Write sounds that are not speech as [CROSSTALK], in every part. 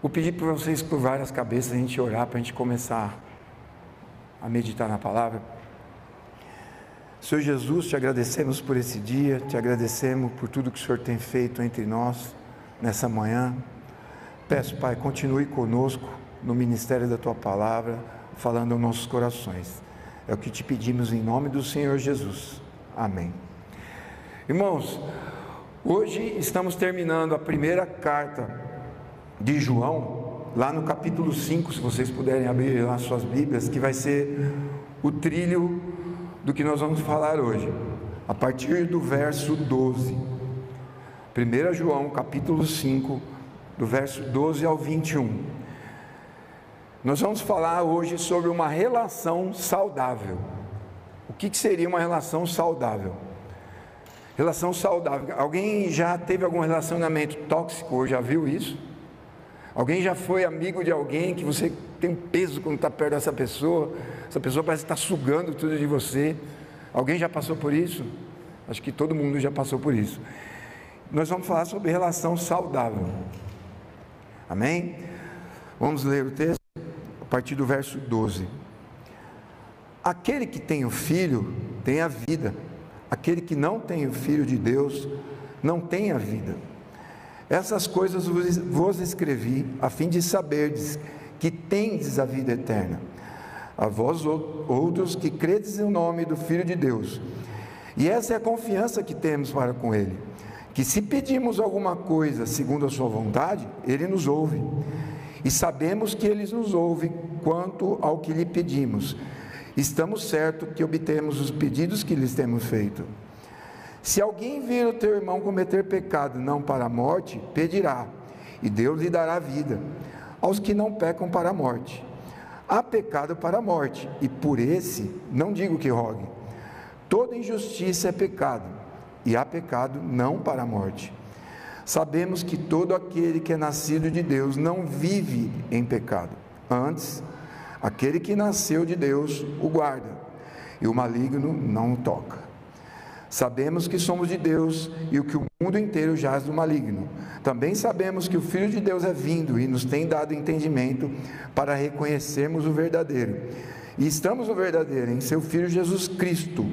Vou pedir para vocês curvarem as cabeças, a gente orar, para a gente começar a meditar na palavra. Senhor Jesus, te agradecemos por esse dia, te agradecemos por tudo que o Senhor tem feito entre nós nessa manhã. Peço, Pai, continue conosco no ministério da tua palavra, falando aos nossos corações. É o que te pedimos em nome do Senhor Jesus. Amém. Irmãos, hoje estamos terminando a primeira carta de João, lá no capítulo 5, se vocês puderem abrir lá suas Bíblias, que vai ser o trilho do que nós vamos falar hoje, a partir do verso 12. 1 João, capítulo 5, do verso 12 ao 21. Nós vamos falar hoje sobre uma relação saudável. O que, que seria uma relação saudável? Relação saudável. Alguém já teve algum relacionamento tóxico ou já viu isso? Alguém já foi amigo de alguém que você tem um peso quando está perto dessa pessoa? Essa pessoa parece estar tá sugando tudo de você. Alguém já passou por isso? Acho que todo mundo já passou por isso. Nós vamos falar sobre relação saudável. Amém? Vamos ler o texto a partir do verso 12. Aquele que tem o filho tem a vida, aquele que não tem o filho de Deus não tem a vida. Essas coisas vos escrevi a fim de saberdes que tendes a vida eterna. A vós outros que credes no nome do Filho de Deus. E essa é a confiança que temos para com Ele, que se pedimos alguma coisa segundo a Sua vontade, Ele nos ouve. E sabemos que Ele nos ouve quanto ao que lhe pedimos. Estamos certos que obtemos os pedidos que lhes temos feito. Se alguém vir o teu irmão cometer pecado não para a morte, pedirá, e Deus lhe dará vida. Aos que não pecam para a morte. Há pecado para a morte, e por esse não digo que rogue. Toda injustiça é pecado, e há pecado não para a morte. Sabemos que todo aquele que é nascido de Deus não vive em pecado. Antes, aquele que nasceu de Deus o guarda, e o maligno não o toca. Sabemos que somos de Deus e o que o mundo inteiro jaz do maligno. Também sabemos que o Filho de Deus é vindo e nos tem dado entendimento para reconhecermos o verdadeiro. E estamos no verdadeiro, em seu Filho Jesus Cristo.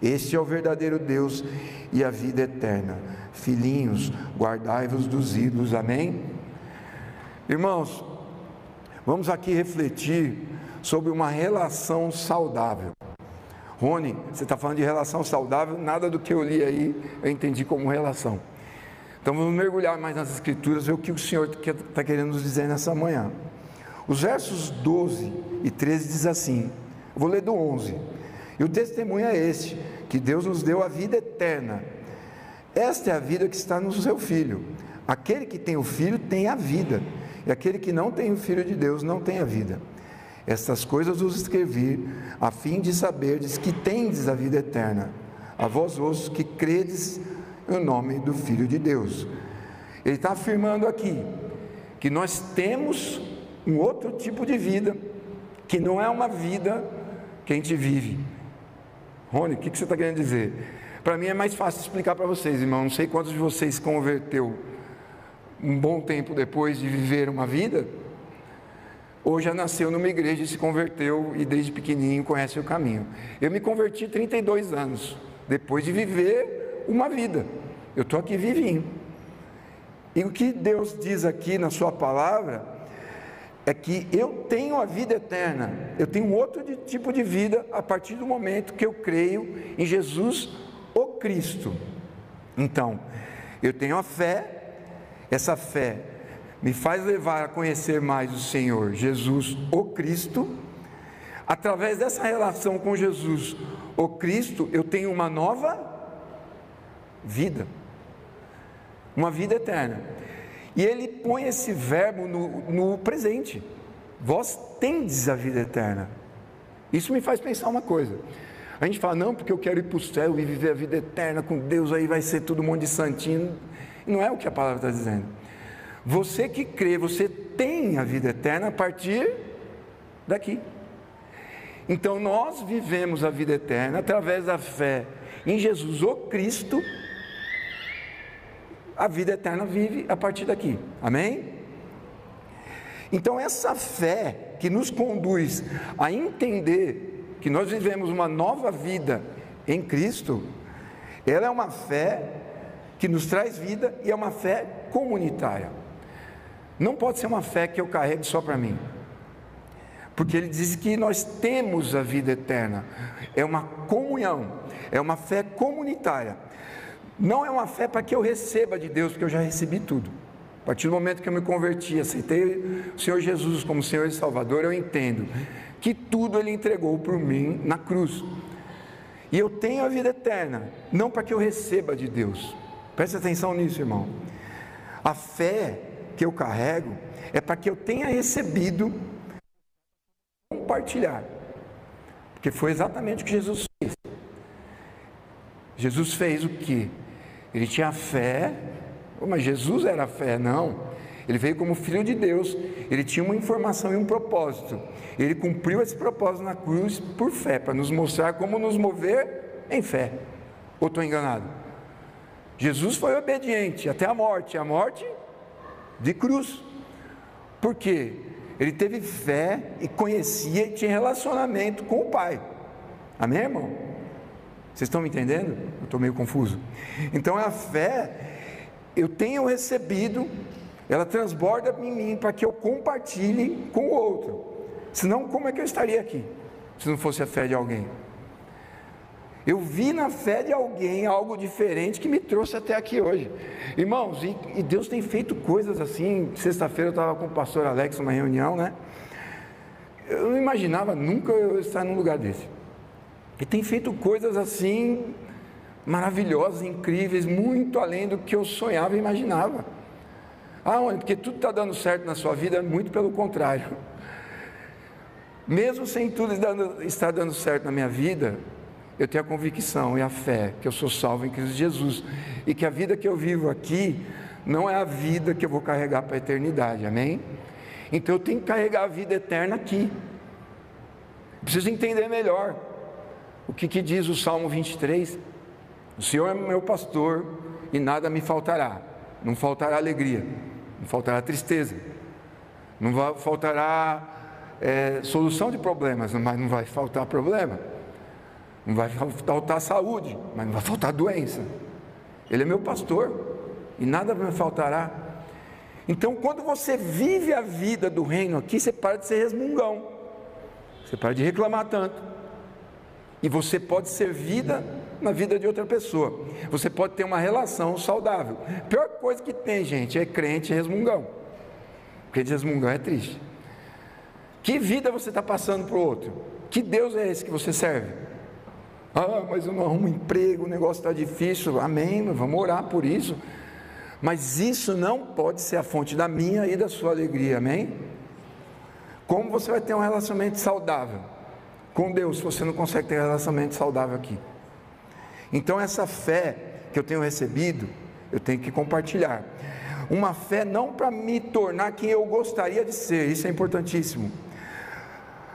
Este é o verdadeiro Deus e a vida eterna. Filhinhos, guardai-vos dos ídolos. Amém? Irmãos, vamos aqui refletir sobre uma relação saudável. Rony, você está falando de relação saudável, nada do que eu li aí eu entendi como relação. Então vamos mergulhar mais nas Escrituras, ver o que o Senhor está querendo nos dizer nessa manhã. Os versos 12 e 13 diz assim: vou ler do 11. E o testemunho é este: que Deus nos deu a vida eterna. Esta é a vida que está no seu filho. Aquele que tem o filho tem a vida, e aquele que não tem o filho de Deus não tem a vida. Estas coisas vos escrevi, a fim de saberdes que tendes a vida eterna, a vós outros que credes no nome do Filho de Deus. Ele está afirmando aqui que nós temos um outro tipo de vida, que não é uma vida que a gente vive. Rony, o que você está querendo dizer? Para mim é mais fácil explicar para vocês, irmão. Não sei quantos de vocês converteu um bom tempo depois de viver uma vida ou já nasceu numa igreja e se converteu e desde pequenininho conhece o caminho. Eu me converti 32 anos, depois de viver uma vida. Eu estou aqui vivinho. E o que Deus diz aqui na Sua palavra é que eu tenho a vida eterna, eu tenho outro tipo de vida a partir do momento que eu creio em Jesus, o Cristo. Então, eu tenho a fé, essa fé me faz levar a conhecer mais o Senhor Jesus, o Cristo. Através dessa relação com Jesus, o Cristo, eu tenho uma nova vida, uma vida eterna. E ele põe esse verbo no, no presente: vós tendes a vida eterna. Isso me faz pensar uma coisa. A gente fala, não, porque eu quero ir para o céu e viver a vida eterna com Deus, aí vai ser todo mundo de santinho. Não é o que a palavra está dizendo. Você que crê, você tem a vida eterna a partir daqui. Então nós vivemos a vida eterna através da fé em Jesus, o Cristo. A vida eterna vive a partir daqui. Amém? Então, essa fé que nos conduz a entender que nós vivemos uma nova vida em Cristo, ela é uma fé que nos traz vida e é uma fé comunitária. Não pode ser uma fé que eu carregue só para mim. Porque ele diz que nós temos a vida eterna. É uma comunhão, é uma fé comunitária. Não é uma fé para que eu receba de Deus, porque eu já recebi tudo. A partir do momento que eu me converti, aceitei o Senhor Jesus como Senhor e Salvador, eu entendo que tudo Ele entregou por mim na cruz. E eu tenho a vida eterna, não para que eu receba de Deus. Preste atenção nisso, irmão. A fé que eu carrego é para que eu tenha recebido compartilhar. Porque foi exatamente o que Jesus fez. Jesus fez o que? Ele tinha fé, mas Jesus era fé, não. Ele veio como filho de Deus, ele tinha uma informação e um propósito. Ele cumpriu esse propósito na cruz por fé, para nos mostrar como nos mover em fé. Ou estou enganado? Jesus foi obediente até a morte a morte de cruz. Por quê? Ele teve fé e conhecia e tinha relacionamento com o Pai. Amém, irmão? Vocês estão me entendendo? Eu estou meio confuso. Então a fé, eu tenho recebido, ela transborda em mim para que eu compartilhe com o outro. Senão, como é que eu estaria aqui? Se não fosse a fé de alguém. Eu vi na fé de alguém algo diferente que me trouxe até aqui hoje. Irmãos, e, e Deus tem feito coisas assim. Sexta-feira eu estava com o pastor Alex numa reunião, né? Eu não imaginava nunca eu estar num lugar desse. E tem feito coisas assim maravilhosas, incríveis, muito além do que eu sonhava e imaginava. Ah, porque tudo está dando certo na sua vida, muito pelo contrário. Mesmo sem tudo estar dando certo na minha vida, eu tenho a convicção e a fé que eu sou salvo em Cristo Jesus e que a vida que eu vivo aqui não é a vida que eu vou carregar para a eternidade, amém? Então eu tenho que carregar a vida eterna aqui. Preciso entender melhor o que, que diz o Salmo 23: O Senhor é meu pastor e nada me faltará, não faltará alegria, não faltará tristeza, não faltará é, solução de problemas, mas não vai faltar problema não vai faltar saúde, mas não vai faltar doença. Ele é meu pastor e nada me faltará. Então, quando você vive a vida do reino aqui, você para de ser resmungão, você para de reclamar tanto, e você pode ser vida na vida de outra pessoa. Você pode ter uma relação saudável. A pior coisa que tem, gente, é crente resmungão. Crente resmungão é triste. Que vida você está passando para o outro? Que Deus é esse que você serve? Ah, mas eu não arrumo emprego, o negócio está difícil. Amém, vamos orar por isso. Mas isso não pode ser a fonte da minha e da sua alegria, amém? Como você vai ter um relacionamento saudável com Deus se você não consegue ter um relacionamento saudável aqui? Então, essa fé que eu tenho recebido, eu tenho que compartilhar. Uma fé não para me tornar quem eu gostaria de ser, isso é importantíssimo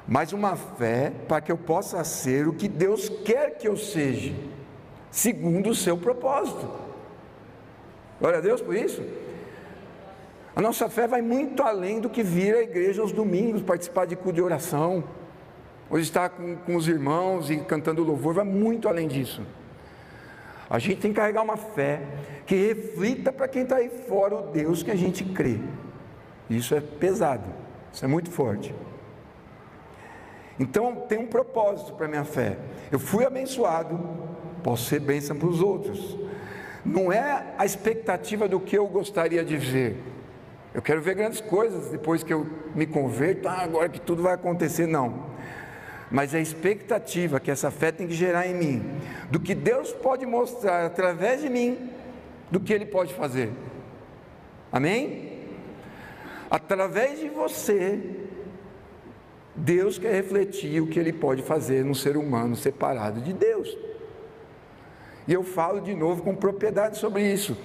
mas uma fé para que eu possa ser o que Deus quer que eu seja, segundo o seu propósito. Glória a Deus por isso. A nossa fé vai muito além do que vir à igreja aos domingos, participar de culto de oração, hoje estar com, com os irmãos e cantando louvor, vai muito além disso. A gente tem que carregar uma fé que reflita para quem está aí fora o Deus que a gente crê. Isso é pesado, isso é muito forte. Então tem um propósito para a minha fé. Eu fui abençoado, posso ser bênção para os outros. Não é a expectativa do que eu gostaria de ver. Eu quero ver grandes coisas depois que eu me converto, ah, agora que tudo vai acontecer, não. Mas é a expectativa que essa fé tem que gerar em mim, do que Deus pode mostrar através de mim, do que Ele pode fazer. Amém? Através de você, Deus quer refletir o que ele pode fazer no ser humano separado de Deus. E eu falo de novo com propriedade sobre isso.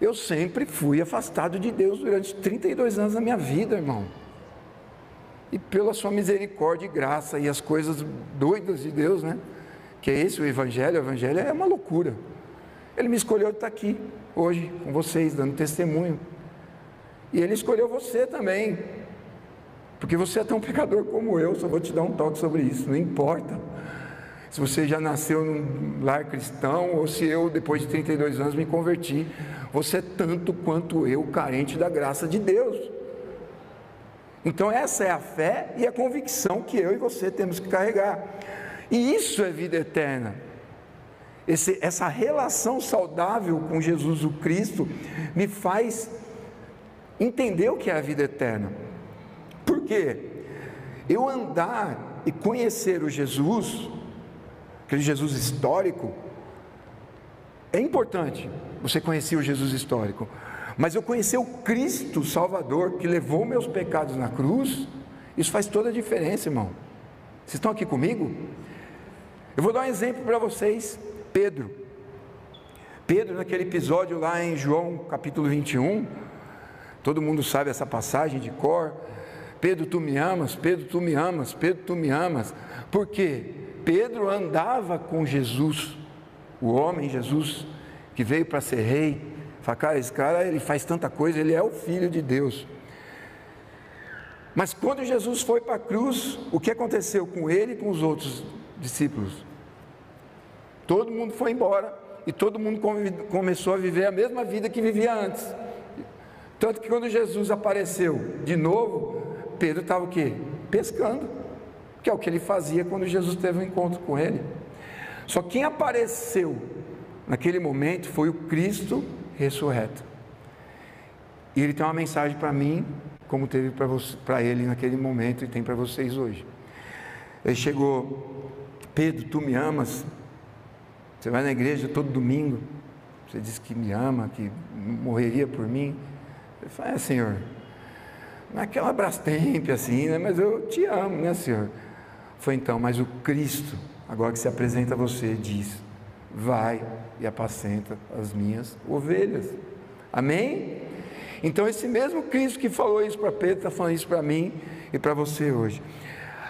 Eu sempre fui afastado de Deus durante 32 anos da minha vida, irmão. E pela sua misericórdia e graça e as coisas doidas de Deus, né? Que é esse o Evangelho, o Evangelho é uma loucura. Ele me escolheu estar aqui hoje com vocês, dando testemunho. E Ele escolheu você também Porque você é tão pecador como eu, só vou te dar um toque sobre isso, não importa. Se você já nasceu num lar cristão ou se eu, depois de 32 anos, me converti, você é tanto quanto eu carente da graça de Deus. Então, essa é a fé e a convicção que eu e você temos que carregar. E isso é vida eterna. Esse, essa relação saudável com Jesus o Cristo me faz entender o que é a vida eterna. Por quê? Eu andar e conhecer o Jesus, aquele Jesus histórico, é importante você conhecer o Jesus histórico, mas eu conhecer o Cristo Salvador que levou meus pecados na cruz, isso faz toda a diferença, irmão. Vocês estão aqui comigo? Eu vou dar um exemplo para vocês. Pedro. Pedro, naquele episódio lá em João capítulo 21, todo mundo sabe essa passagem de cor. Pedro, tu me amas, Pedro, tu me amas, Pedro, tu me amas. Por quê? Pedro andava com Jesus, o homem Jesus, que veio para ser rei, Fala, cara, esse cara ele faz tanta coisa, ele é o filho de Deus. Mas quando Jesus foi para a cruz, o que aconteceu com ele e com os outros discípulos? Todo mundo foi embora e todo mundo começou a viver a mesma vida que vivia antes. Tanto que quando Jesus apareceu de novo, Pedro estava o quê? Pescando, que é o que ele fazia quando Jesus teve um encontro com ele. Só quem apareceu naquele momento foi o Cristo ressurreto. E ele tem uma mensagem para mim, como teve para ele naquele momento e tem para vocês hoje. Ele chegou, Pedro, tu me amas? Você vai na igreja todo domingo, você diz que me ama, que morreria por mim. Ele fala, é Senhor, não é aquela brastemp assim, né? mas eu te amo, né Senhor? Foi então, mas o Cristo, agora que se apresenta a você, diz, vai e apacenta as minhas ovelhas. Amém? Então, esse mesmo Cristo que falou isso para Pedro, está falando isso para mim e para você hoje.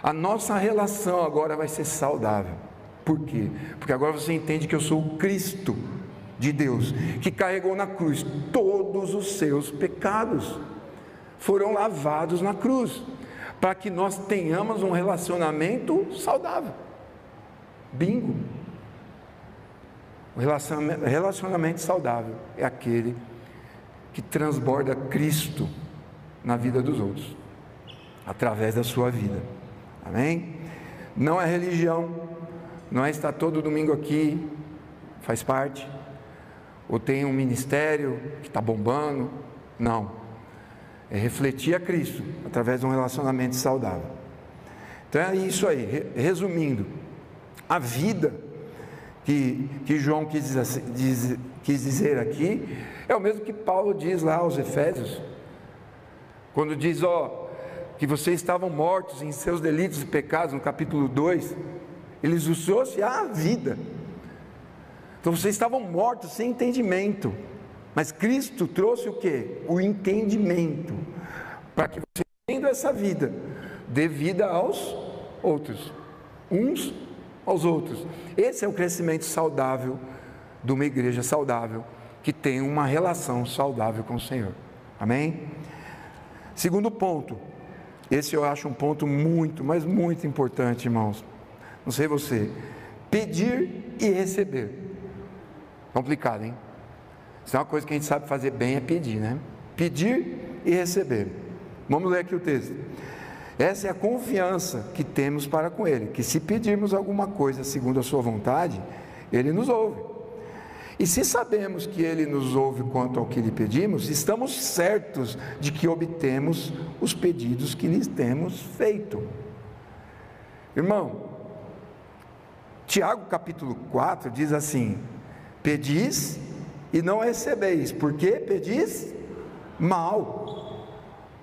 A nossa relação agora vai ser saudável. Por quê? Porque agora você entende que eu sou o Cristo de Deus, que carregou na cruz todos os seus pecados, foram lavados na cruz, para que nós tenhamos um relacionamento saudável. Bingo! O relacionamento, relacionamento saudável é aquele que transborda Cristo na vida dos outros, através da sua vida. Amém? Não é religião, não é estar todo domingo aqui, faz parte, ou tem um ministério que está bombando. Não. É refletir a Cristo através de um relacionamento saudável. Então é isso aí. Resumindo, a vida que, que João quis, diz, quis dizer aqui, é o mesmo que Paulo diz lá aos Efésios, quando diz, ó, que vocês estavam mortos em seus delitos e pecados, no capítulo 2, eles os trouxe à vida. Então vocês estavam mortos sem entendimento, mas Cristo trouxe o que? O entendimento, para que você, tendo essa vida, dê vida aos outros, uns aos outros. Esse é o crescimento saudável de uma igreja saudável, que tem uma relação saudável com o Senhor. Amém? Segundo ponto, esse eu acho um ponto muito, mas muito importante, irmãos. Não sei você, pedir e receber. Complicado, hein? Isso é uma coisa que a gente sabe fazer bem, é pedir, né? Pedir e receber. Vamos ler aqui o texto. Essa é a confiança que temos para com Ele, que se pedirmos alguma coisa segundo a Sua vontade, Ele nos ouve. E se sabemos que Ele nos ouve quanto ao que lhe pedimos, estamos certos de que obtemos os pedidos que lhes temos feito. Irmão, Tiago capítulo 4 diz assim: Pedis e não recebeis, porque pedis mal,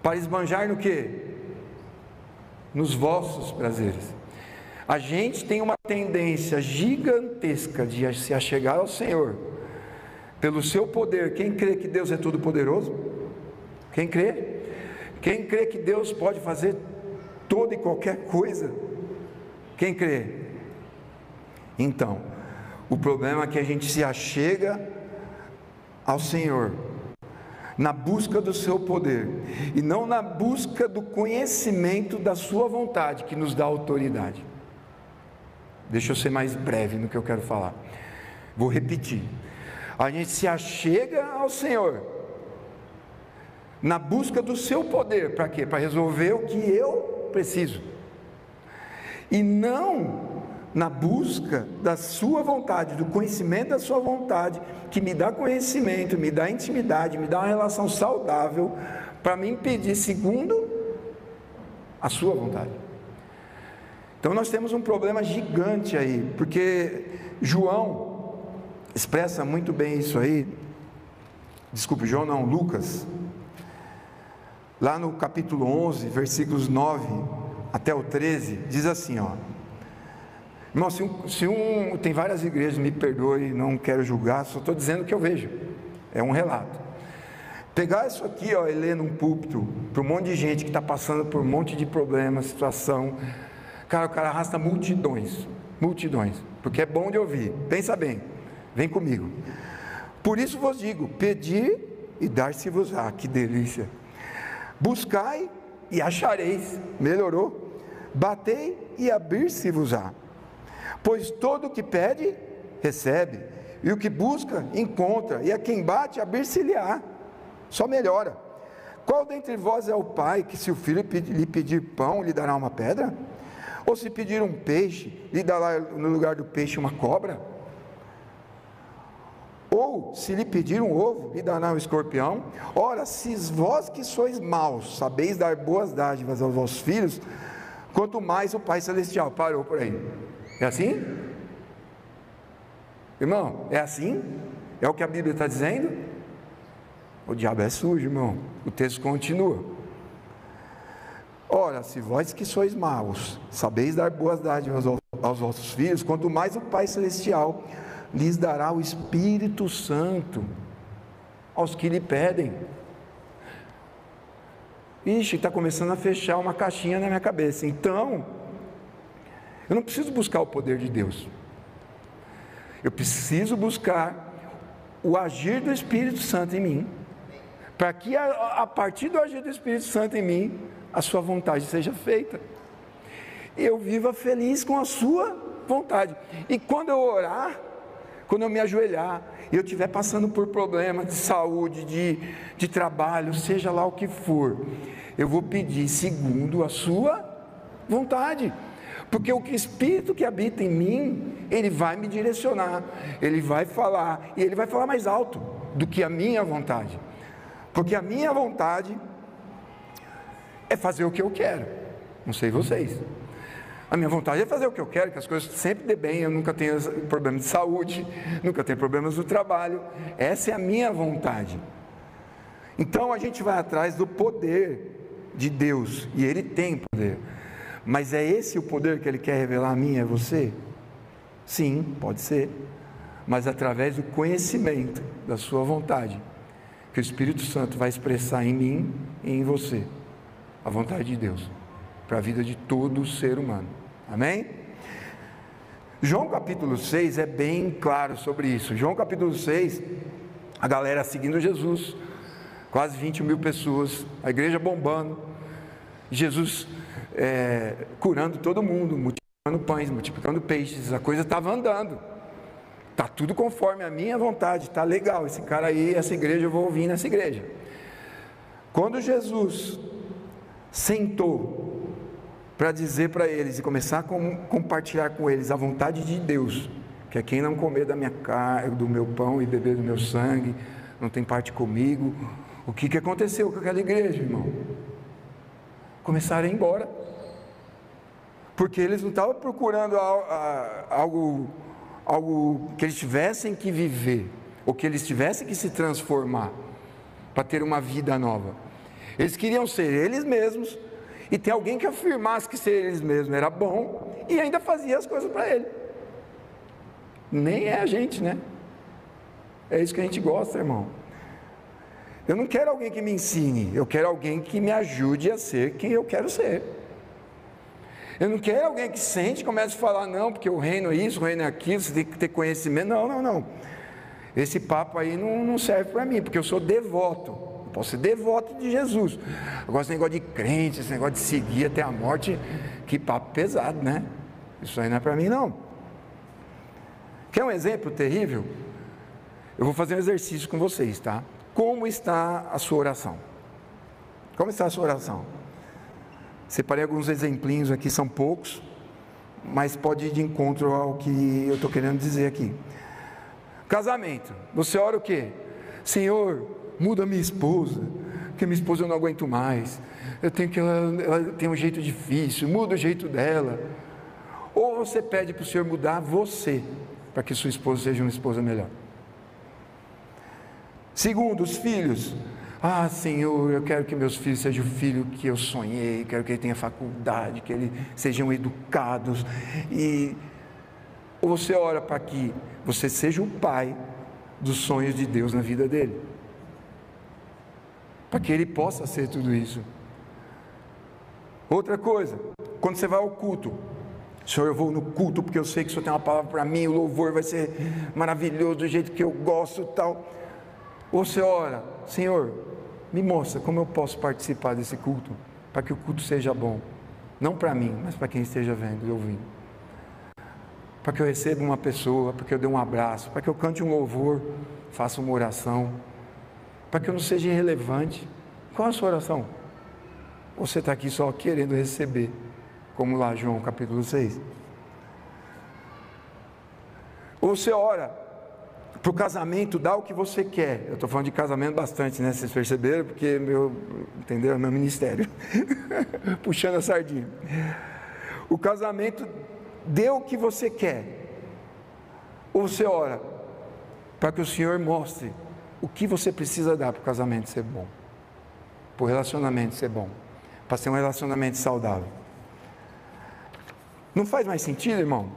para esbanjar no que? nos vossos prazeres. A gente tem uma tendência gigantesca de se achegar ao Senhor pelo seu poder. Quem crê que Deus é todo poderoso? Quem crê? Quem crê que Deus pode fazer toda e qualquer coisa? Quem crê? Então, o problema é que a gente se achega ao Senhor na busca do seu poder e não na busca do conhecimento da sua vontade que nos dá autoridade. Deixa eu ser mais breve no que eu quero falar. Vou repetir. A gente se achega ao Senhor na busca do seu poder, para quê? Para resolver o que eu preciso. E não na busca da sua vontade, do conhecimento da sua vontade, que me dá conhecimento, me dá intimidade, me dá uma relação saudável para me impedir segundo a sua vontade. Então nós temos um problema gigante aí, porque João expressa muito bem isso aí. Desculpe, João não, Lucas. Lá no capítulo 11, versículos 9 até o 13, diz assim, ó: Irmão, se um, se um, tem várias igrejas, me perdoe, não quero julgar, só estou dizendo o que eu vejo. É um relato. Pegar isso aqui, ó, e ler num púlpito para um monte de gente que está passando por um monte de problemas, situação. Cara, o cara arrasta multidões, multidões, porque é bom de ouvir. Pensa bem, vem comigo. Por isso vos digo: pedir e dar-se-vos-á. Que delícia! Buscai e achareis. Melhorou. Batei e abrir-se-vos-á. Pois todo o que pede, recebe, e o que busca, encontra, e a quem bate, abrir-se-lhe-á. Só melhora. Qual dentre vós é o pai que, se o filho lhe pedir pão, lhe dará uma pedra? Ou se pedir um peixe, lhe dará no lugar do peixe uma cobra? Ou se lhe pedir um ovo, lhe dará um escorpião? Ora, se vós que sois maus, sabeis dar boas dádivas aos vossos filhos, quanto mais o Pai Celestial. Parou por aí. É assim? Irmão, é assim? É o que a Bíblia está dizendo? O diabo é sujo, irmão. O texto continua. Ora, se vós que sois maus, sabeis dar boas dádivas aos vossos filhos, quanto mais o Pai Celestial lhes dará o Espírito Santo aos que lhe pedem. Ixi, está começando a fechar uma caixinha na minha cabeça. Então, eu não preciso buscar o poder de Deus. Eu preciso buscar o agir do Espírito Santo em mim, para que a, a, partir do agir do Espírito Santo em mim, a sua vontade seja feita. Eu viva feliz com a sua vontade. E quando eu orar, quando eu me ajoelhar, eu estiver passando por problemas de saúde, de, de trabalho, seja lá o que for, eu vou pedir segundo a sua vontade. Porque o Espírito que habita em mim, ele vai me direcionar, ele vai falar, e ele vai falar mais alto do que a minha vontade. Porque a minha vontade é fazer o que eu quero. Não sei vocês. A minha vontade é fazer o que eu quero, que as coisas sempre dê bem, eu nunca tenha problemas de saúde, nunca tenha problemas do trabalho. Essa é a minha vontade. Então a gente vai atrás do poder de Deus, e Ele tem poder. Mas é esse o poder que Ele quer revelar a mim a você? Sim, pode ser. Mas através do conhecimento da Sua vontade, que o Espírito Santo vai expressar em mim e em você a vontade de Deus para a vida de todo ser humano. Amém? João capítulo 6 é bem claro sobre isso. João capítulo 6, a galera seguindo Jesus, quase 20 mil pessoas, a igreja bombando, Jesus é, curando todo mundo, multiplicando pães, multiplicando peixes, a coisa estava andando. Está tudo conforme a minha vontade, está legal. Esse cara aí, essa igreja, eu vou ouvir nessa igreja. Quando Jesus sentou para dizer para eles e começar a compartilhar com eles a vontade de Deus, que é quem não comer da minha carne, do meu pão e beber do meu sangue, não tem parte comigo. O que, que aconteceu com aquela igreja, irmão? Começaram a ir embora porque eles não estavam procurando algo, algo que eles tivessem que viver, ou que eles tivessem que se transformar para ter uma vida nova. Eles queriam ser eles mesmos e ter alguém que afirmasse que ser eles mesmos era bom e ainda fazia as coisas para ele. Nem é a gente, né? É isso que a gente gosta, irmão. Eu não quero alguém que me ensine, eu quero alguém que me ajude a ser quem eu quero ser. Eu não quero alguém que sente e comece a falar, não, porque o reino é isso, o reino é aquilo, você tem que ter conhecimento. Não, não, não. Esse papo aí não, não serve para mim, porque eu sou devoto. posso ser devoto de Jesus. Agora, esse negócio de crente, esse negócio de seguir até a morte, que papo pesado, né? Isso aí não é para mim, não. Quer um exemplo terrível? Eu vou fazer um exercício com vocês, tá? Como está a sua oração? Como está a sua oração? Separei alguns exemplinhos aqui, são poucos, mas pode ir de encontro ao que eu estou querendo dizer aqui. Casamento, você ora o quê? Senhor, muda minha esposa, porque minha esposa eu não aguento mais. Eu tenho que ela, ela tem um jeito difícil, muda o jeito dela. Ou você pede para o Senhor mudar você, para que sua esposa seja uma esposa melhor. Segundo, os filhos. Ah, Senhor, eu quero que meus filhos sejam o filho que eu sonhei, quero que ele tenha faculdade, que eles sejam educados. E você ora para que você seja o pai dos sonhos de Deus na vida dele. Para que ele possa ser tudo isso. Outra coisa, quando você vai ao culto, Senhor, eu vou no culto porque eu sei que o Senhor tem uma palavra para mim, o louvor vai ser maravilhoso do jeito que eu gosto tal. Ou você ora, Senhor, me mostra como eu posso participar desse culto, para que o culto seja bom. Não para mim, mas para quem esteja vendo e ouvindo. Para que eu receba uma pessoa, para que eu dê um abraço, para que eu cante um louvor, faça uma oração, para que eu não seja irrelevante. Qual a sua oração? Ou você está aqui só querendo receber, como lá João capítulo 6? Ou você ora, para o casamento, dá o que você quer. Eu estou falando de casamento bastante, né? Vocês perceberam? Porque meu, entendeu? É meu ministério. [LAUGHS] Puxando a sardinha. O casamento, dê o que você quer. Ou você ora para que o Senhor mostre o que você precisa dar para o casamento ser bom, para o relacionamento ser bom, para ser um relacionamento saudável. Não faz mais sentido, irmão?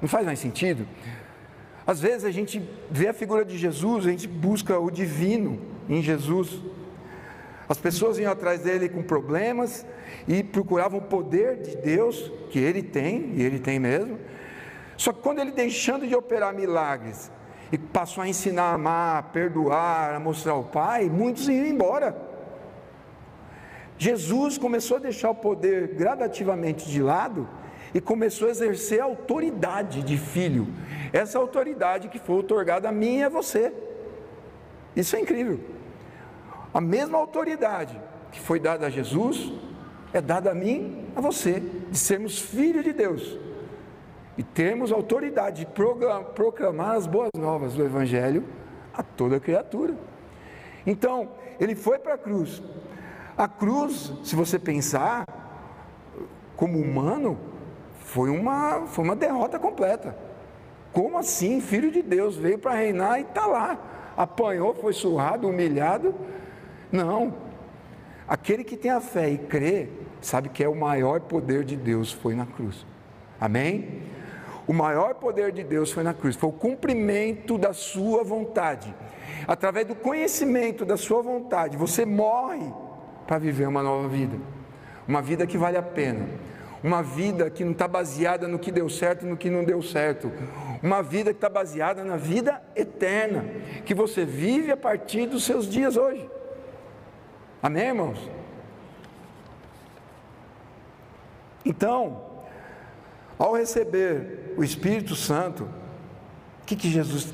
Não faz mais sentido? Às vezes a gente vê a figura de Jesus, a gente busca o divino em Jesus. As pessoas iam atrás dele com problemas e procuravam o poder de Deus, que ele tem, e ele tem mesmo. Só que quando ele deixando de operar milagres e passou a ensinar a amar, a perdoar, a mostrar o Pai, muitos iam embora. Jesus começou a deixar o poder gradativamente de lado e começou a exercer a autoridade de filho. Essa autoridade que foi otorgada a mim e a você. Isso é incrível. A mesma autoridade que foi dada a Jesus é dada a mim, a você, de sermos filhos de Deus e termos autoridade de proclamar as boas novas do Evangelho a toda criatura. Então, ele foi para a cruz. A cruz, se você pensar, como humano, foi uma, foi uma derrota completa. Como assim? Filho de Deus veio para reinar e está lá. Apanhou, foi surrado, humilhado. Não. Aquele que tem a fé e crê, sabe que é o maior poder de Deus foi na cruz. Amém? O maior poder de Deus foi na cruz, foi o cumprimento da sua vontade. Através do conhecimento da sua vontade, você morre para viver uma nova vida. Uma vida que vale a pena uma vida que não está baseada no que deu certo e no que não deu certo, uma vida que está baseada na vida eterna, que você vive a partir dos seus dias hoje. Amém, irmãos? Então, ao receber o Espírito Santo, o que, que Jesus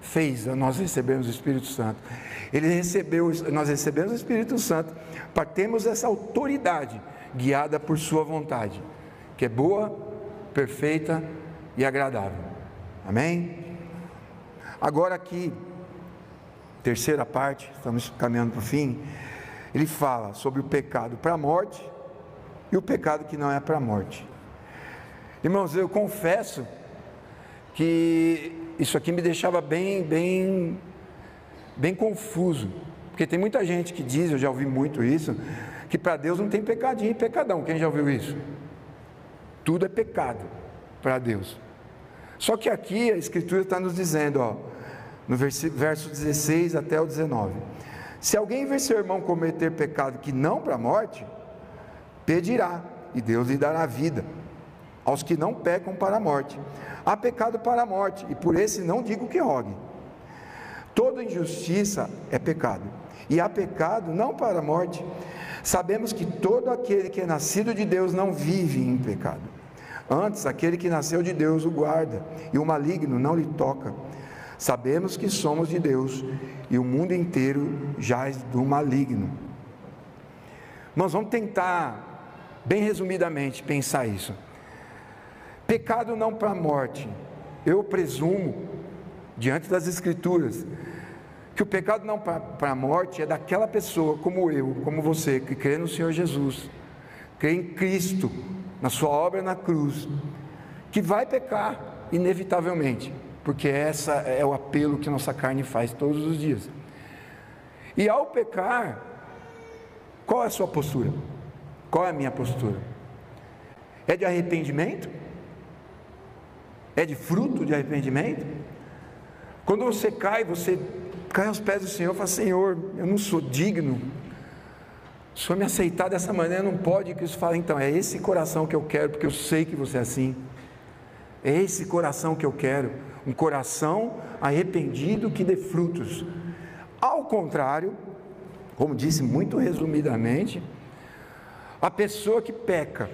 fez nós recebermos o Espírito Santo? Ele recebeu, nós recebemos o Espírito Santo para termos essa autoridade guiada por Sua vontade, que é boa, perfeita e agradável. Amém? Agora, aqui, terceira parte, estamos caminhando para o fim. Ele fala sobre o pecado para a morte e o pecado que não é para a morte. Irmãos, eu confesso que isso aqui me deixava bem, bem, bem confuso, porque tem muita gente que diz, eu já ouvi muito isso, que para Deus não tem pecadinho e pecadão. Quem já ouviu isso? Tudo é pecado para Deus. Só que aqui a Escritura está nos dizendo, ó, no verso 16 até o 19: Se alguém ver seu irmão cometer pecado que não para a morte, pedirá, e Deus lhe dará vida. Aos que não pecam para a morte. Há pecado para a morte, e por esse não digo que rogue. Toda injustiça é pecado, e há pecado não para a morte. Sabemos que todo aquele que é nascido de Deus não vive em pecado. Antes, aquele que nasceu de Deus o guarda, e o maligno não lhe toca. Sabemos que somos de Deus, e o mundo inteiro jaz do maligno. Mas vamos tentar, bem resumidamente, pensar isso. Pecado não para a morte. Eu presumo, diante das Escrituras, que o pecado não para a morte é daquela pessoa como eu, como você, que crê no Senhor Jesus, crê em Cristo, na sua obra na cruz, que vai pecar inevitavelmente, porque essa é o apelo que nossa carne faz todos os dias. E ao pecar, qual é a sua postura? Qual é a minha postura? É de arrependimento? É de fruto de arrependimento? Quando você cai, você cai aos pés do Senhor e fala: Senhor, eu não sou digno. O Senhor me aceitar dessa maneira não pode. Que isso fala, então, é esse coração que eu quero, porque eu sei que você é assim. É esse coração que eu quero, um coração arrependido que dê frutos. Ao contrário, como disse muito resumidamente, a pessoa que peca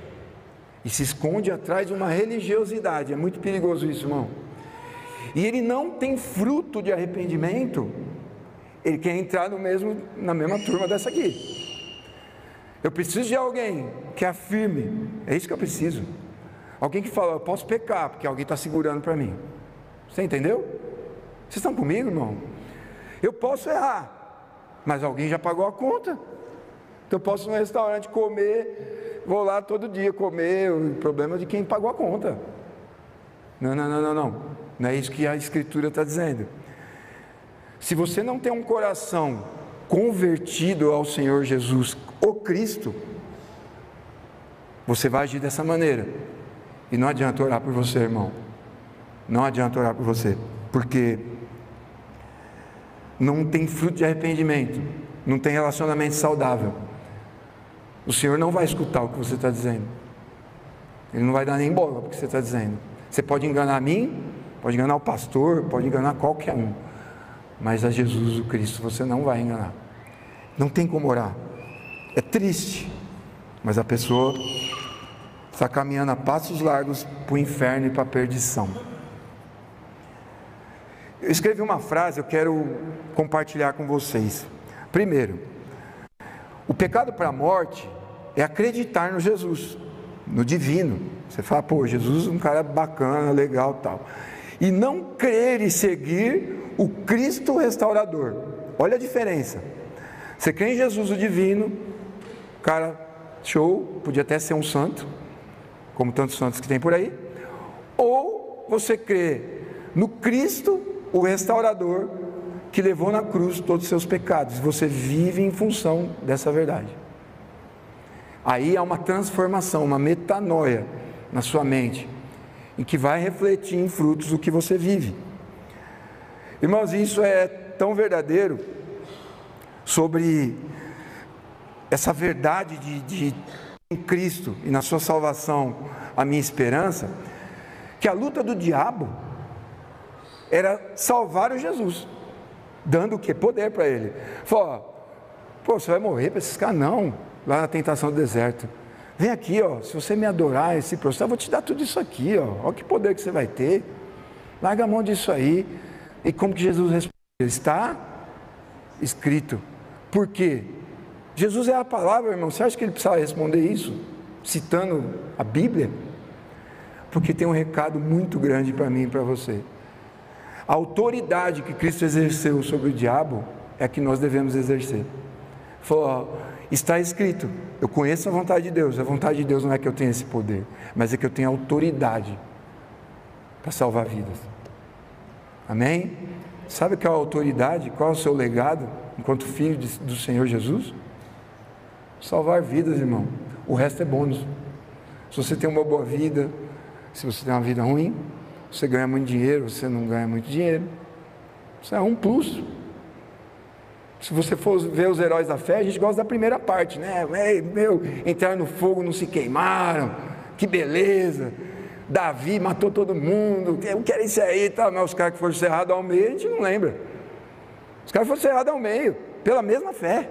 e se esconde atrás de uma religiosidade, é muito perigoso isso, irmão e ele não tem fruto de arrependimento, ele quer entrar no mesmo, na mesma turma dessa aqui. Eu preciso de alguém que afirme, é isso que eu preciso. Alguém que fala, eu posso pecar, porque alguém está segurando para mim. Você entendeu? Vocês estão comigo, irmão? Eu posso errar, mas alguém já pagou a conta. Então eu posso ir no restaurante comer, vou lá todo dia comer, o problema é de quem pagou a conta. Não, não, não, não, não. Não é isso que a Escritura está dizendo. Se você não tem um coração convertido ao Senhor Jesus, o Cristo, você vai agir dessa maneira. E não adianta orar por você, irmão. Não adianta orar por você, porque não tem fruto de arrependimento, não tem relacionamento saudável. O Senhor não vai escutar o que você está dizendo. Ele não vai dar nem bola para o que você está dizendo. Você pode enganar a mim, Pode enganar o pastor, pode enganar qualquer um. Mas a Jesus o Cristo você não vai enganar. Não tem como orar. É triste. Mas a pessoa está caminhando a passos largos para o inferno e para a perdição. Eu escrevi uma frase, eu quero compartilhar com vocês. Primeiro, o pecado para a morte é acreditar no Jesus, no divino. Você fala, pô, Jesus é um cara bacana, legal tal e não crer e seguir o Cristo restaurador. Olha a diferença. Você crê em Jesus o divino, cara, show, podia até ser um santo, como tantos santos que tem por aí, ou você crê no Cristo, o restaurador, que levou na cruz todos os seus pecados. Você vive em função dessa verdade. Aí há uma transformação, uma metanoia na sua mente e que vai refletir em frutos o que você vive. Irmãos, isso é tão verdadeiro sobre essa verdade de, de em Cristo e na sua salvação a minha esperança, que a luta do diabo era salvar o Jesus, dando o que? Poder para ele. Falou, pô, você vai morrer para esses caras? Não, lá na tentação do deserto. Vem aqui, ó, se você me adorar esse processo, eu vou te dar tudo isso aqui, ó. Olha que poder que você vai ter. Larga a mão disso aí. E como que Jesus respondeu? Está escrito. Por quê? Jesus é a palavra, irmão. Você acha que ele precisava responder isso? Citando a Bíblia? Porque tem um recado muito grande para mim e para você. A autoridade que Cristo exerceu sobre o diabo é a que nós devemos exercer. Falou, ó, Está escrito, eu conheço a vontade de Deus. A vontade de Deus não é que eu tenha esse poder, mas é que eu tenha autoridade para salvar vidas. Amém? Sabe qual é a autoridade? Qual é o seu legado enquanto filho de, do Senhor Jesus? Salvar vidas, irmão. O resto é bônus. Se você tem uma boa vida, se você tem uma vida ruim, você ganha muito dinheiro, você não ganha muito dinheiro. Isso é um plus. Se você for ver os heróis da fé, a gente gosta da primeira parte, né? Meu, entraram no fogo, não se queimaram, que beleza. Davi matou todo mundo, eu quero isso aí, tá? Mas os caras que foram cerrados ao meio, a gente não lembra. Os caras foram cerrados ao meio, pela mesma fé.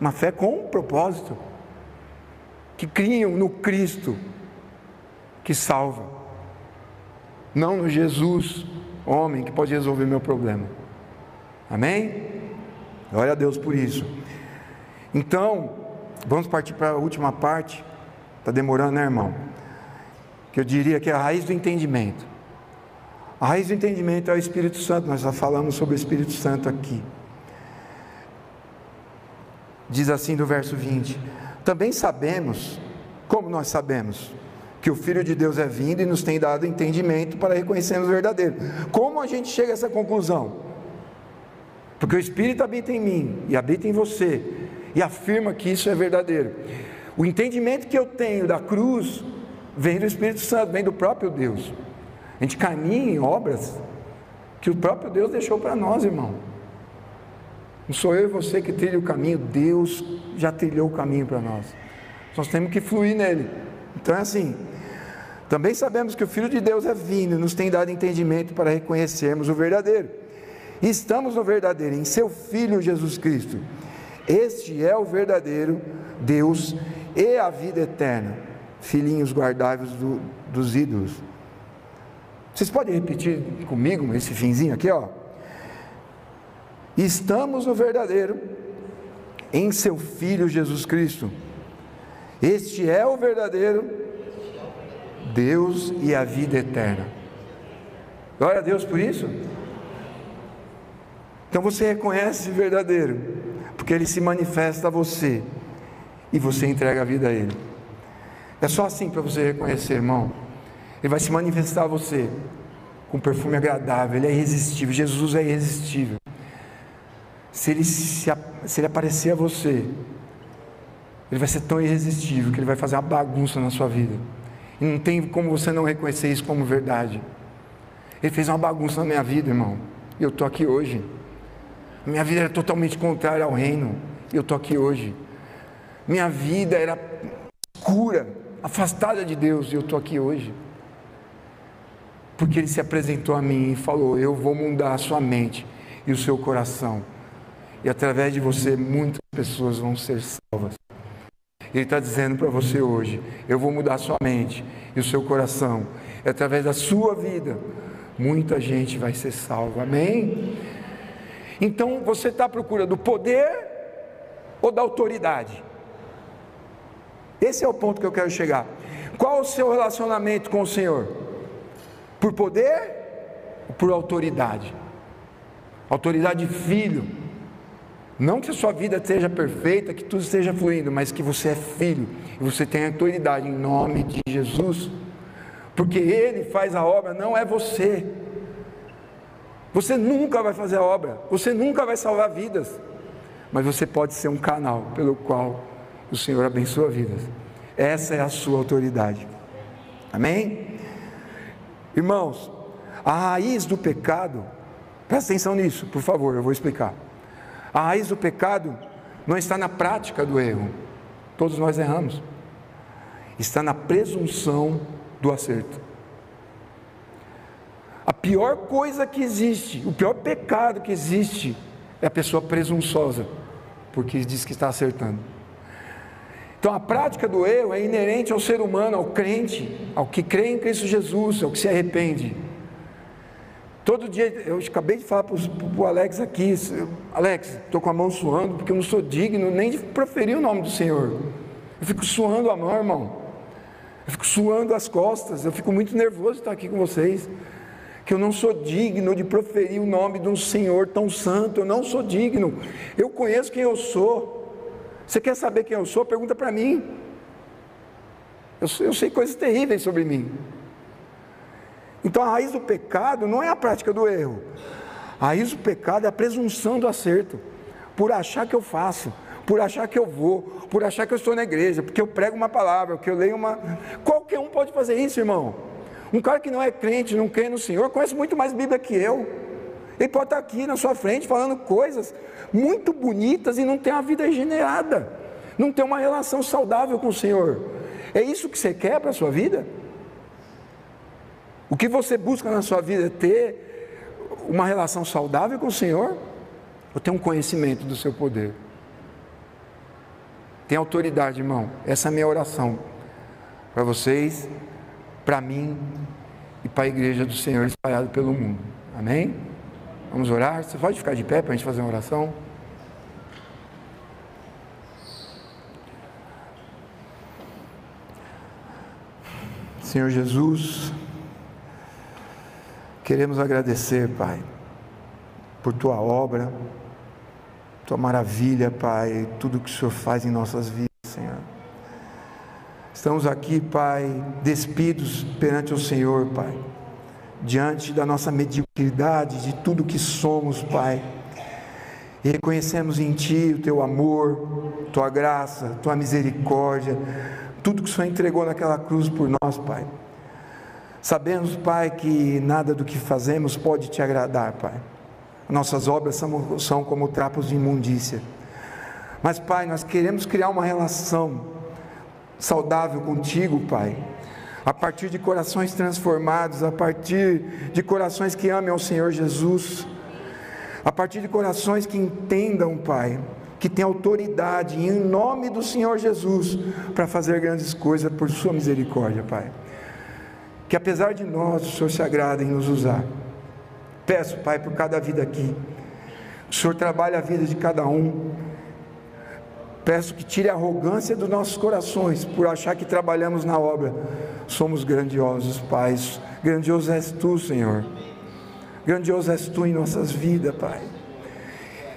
Uma fé com um propósito. Que criam no Cristo que salva. Não no Jesus, homem, que pode resolver meu problema. Amém? Glória a Deus por isso. Então, vamos partir para a última parte. Está demorando, né, irmão? Que eu diria que é a raiz do entendimento. A raiz do entendimento é o Espírito Santo. Nós já falamos sobre o Espírito Santo aqui. Diz assim no verso 20: Também sabemos, como nós sabemos, que o Filho de Deus é vindo e nos tem dado entendimento para reconhecermos o verdadeiro. Como a gente chega a essa conclusão? Porque o Espírito habita em mim e habita em você e afirma que isso é verdadeiro. O entendimento que eu tenho da cruz vem do Espírito Santo, vem do próprio Deus. A gente caminha em obras que o próprio Deus deixou para nós, irmão. Não sou eu e você que trilha o caminho, Deus já trilhou o caminho para nós. Nós temos que fluir nele. Então é assim. Também sabemos que o Filho de Deus é vindo e nos tem dado entendimento para reconhecermos o verdadeiro. Estamos no verdadeiro, em seu Filho Jesus Cristo. Este é o verdadeiro Deus e a vida eterna. Filhinhos guardáveis do, dos ídolos. Vocês podem repetir comigo esse finzinho aqui, ó? Estamos no verdadeiro, em seu Filho Jesus Cristo. Este é o verdadeiro Deus e a vida eterna. Glória a Deus por isso. Então você reconhece verdadeiro, porque ele se manifesta a você e você entrega a vida a ele. É só assim para você reconhecer, irmão. Ele vai se manifestar a você com perfume agradável, ele é irresistível. Jesus é irresistível. Se ele, se, se ele aparecer a você, ele vai ser tão irresistível que ele vai fazer uma bagunça na sua vida. E não tem como você não reconhecer isso como verdade. Ele fez uma bagunça na minha vida, irmão. E eu estou aqui hoje. Minha vida era totalmente contrária ao reino. Eu estou aqui hoje. Minha vida era escura, afastada de Deus. E eu estou aqui hoje. Porque Ele se apresentou a mim e falou: Eu vou mudar a sua mente e o seu coração. E através de você, muitas pessoas vão ser salvas. Ele está dizendo para você hoje: Eu vou mudar a sua mente e o seu coração. E através da sua vida, muita gente vai ser salva. Amém? Então você está à procura do poder ou da autoridade? Esse é o ponto que eu quero chegar. Qual o seu relacionamento com o Senhor? Por poder ou por autoridade? Autoridade de filho. Não que a sua vida seja perfeita, que tudo esteja fluindo, mas que você é filho e você tem autoridade em nome de Jesus. Porque Ele faz a obra, não é você. Você nunca vai fazer a obra, você nunca vai salvar vidas, mas você pode ser um canal pelo qual o Senhor abençoa vidas. Essa é a sua autoridade. Amém? Irmãos, a raiz do pecado, presta atenção nisso, por favor, eu vou explicar. A raiz do pecado não está na prática do erro, todos nós erramos, está na presunção do acerto. A pior coisa que existe, o pior pecado que existe, é a pessoa presunçosa, porque diz que está acertando. Então a prática do erro é inerente ao ser humano, ao crente, ao que crê em Cristo Jesus, ao que se arrepende. Todo dia, eu acabei de falar para o Alex aqui, Alex, estou com a mão suando, porque eu não sou digno nem de proferir o nome do Senhor. Eu fico suando a mão, irmão. Eu fico suando as costas, eu fico muito nervoso de estar aqui com vocês que eu não sou digno de proferir o nome de um Senhor tão santo, eu não sou digno. Eu conheço quem eu sou. Você quer saber quem eu sou? Pergunta para mim. Eu, eu sei coisas terríveis sobre mim. Então a raiz do pecado não é a prática do erro. A raiz do pecado é a presunção do acerto, por achar que eu faço, por achar que eu vou, por achar que eu estou na igreja, porque eu prego uma palavra, porque eu leio uma. Qualquer um pode fazer isso, irmão. Um cara que não é crente, não crê no Senhor, conhece muito mais Bíblia que eu. Ele pode estar aqui na sua frente falando coisas muito bonitas e não tem uma vida regenerada, não tem uma relação saudável com o Senhor. É isso que você quer para a sua vida? O que você busca na sua vida é ter uma relação saudável com o Senhor ou tem um conhecimento do seu poder? Tem autoridade, irmão. Essa é a minha oração para vocês, para mim e para a igreja do Senhor espalhada pelo mundo. Amém? Vamos orar? Você pode ficar de pé para a gente fazer uma oração? Senhor Jesus, queremos agradecer, Pai, por tua obra, tua maravilha, Pai, tudo que o Senhor faz em nossas vidas. Estamos aqui, Pai, despidos perante o Senhor, Pai, diante da nossa mediocridade, de tudo que somos, Pai. E reconhecemos em Ti o Teu amor, Tua graça, Tua misericórdia, tudo que o Senhor entregou naquela cruz por nós, Pai. Sabemos, Pai, que nada do que fazemos pode Te agradar, Pai. Nossas obras são, são como trapos de imundícia. Mas, Pai, nós queremos criar uma relação saudável contigo, Pai. A partir de corações transformados, a partir de corações que amem ao Senhor Jesus, a partir de corações que entendam, Pai, que tem autoridade em nome do Senhor Jesus para fazer grandes coisas por Sua misericórdia, Pai. Que apesar de nós, o Senhor se agrada em nos usar. Peço, Pai, por cada vida aqui. O Senhor trabalha a vida de cada um. Peço que tire a arrogância dos nossos corações por achar que trabalhamos na obra. Somos grandiosos, Pai. Grandioso és tu, Senhor. Grandioso és tu em nossas vidas, Pai.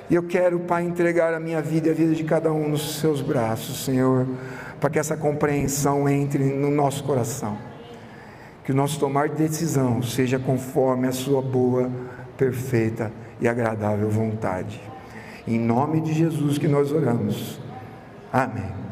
E eu quero, Pai, entregar a minha vida e a vida de cada um nos seus braços, Senhor, para que essa compreensão entre no nosso coração que o nosso tomar de decisão seja conforme a Sua boa, perfeita e agradável vontade. Em nome de Jesus que nós oramos. Amém.